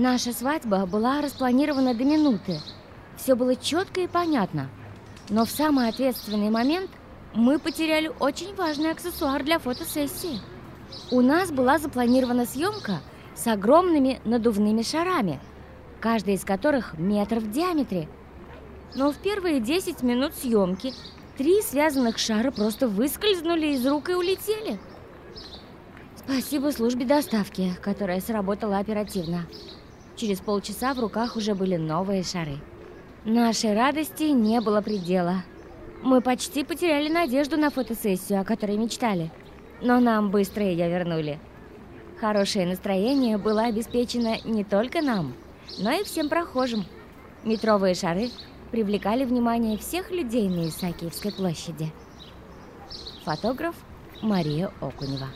Наша свадьба была распланирована до минуты. Все было четко и понятно. Но в самый ответственный момент мы потеряли очень важный аксессуар для фотосессии. У нас была запланирована съемка с огромными надувными шарами, каждый из которых метр в диаметре. Но в первые 10 минут съемки три связанных шара просто выскользнули из рук и улетели. Спасибо службе доставки, которая сработала оперативно. Через полчаса в руках уже были новые шары. Нашей радости не было предела. Мы почти потеряли надежду на фотосессию, о которой мечтали. Но нам быстро ее вернули. Хорошее настроение было обеспечено не только нам, но и всем прохожим. Метровые шары привлекали внимание всех людей на Исаакиевской площади. Фотограф Мария Окунева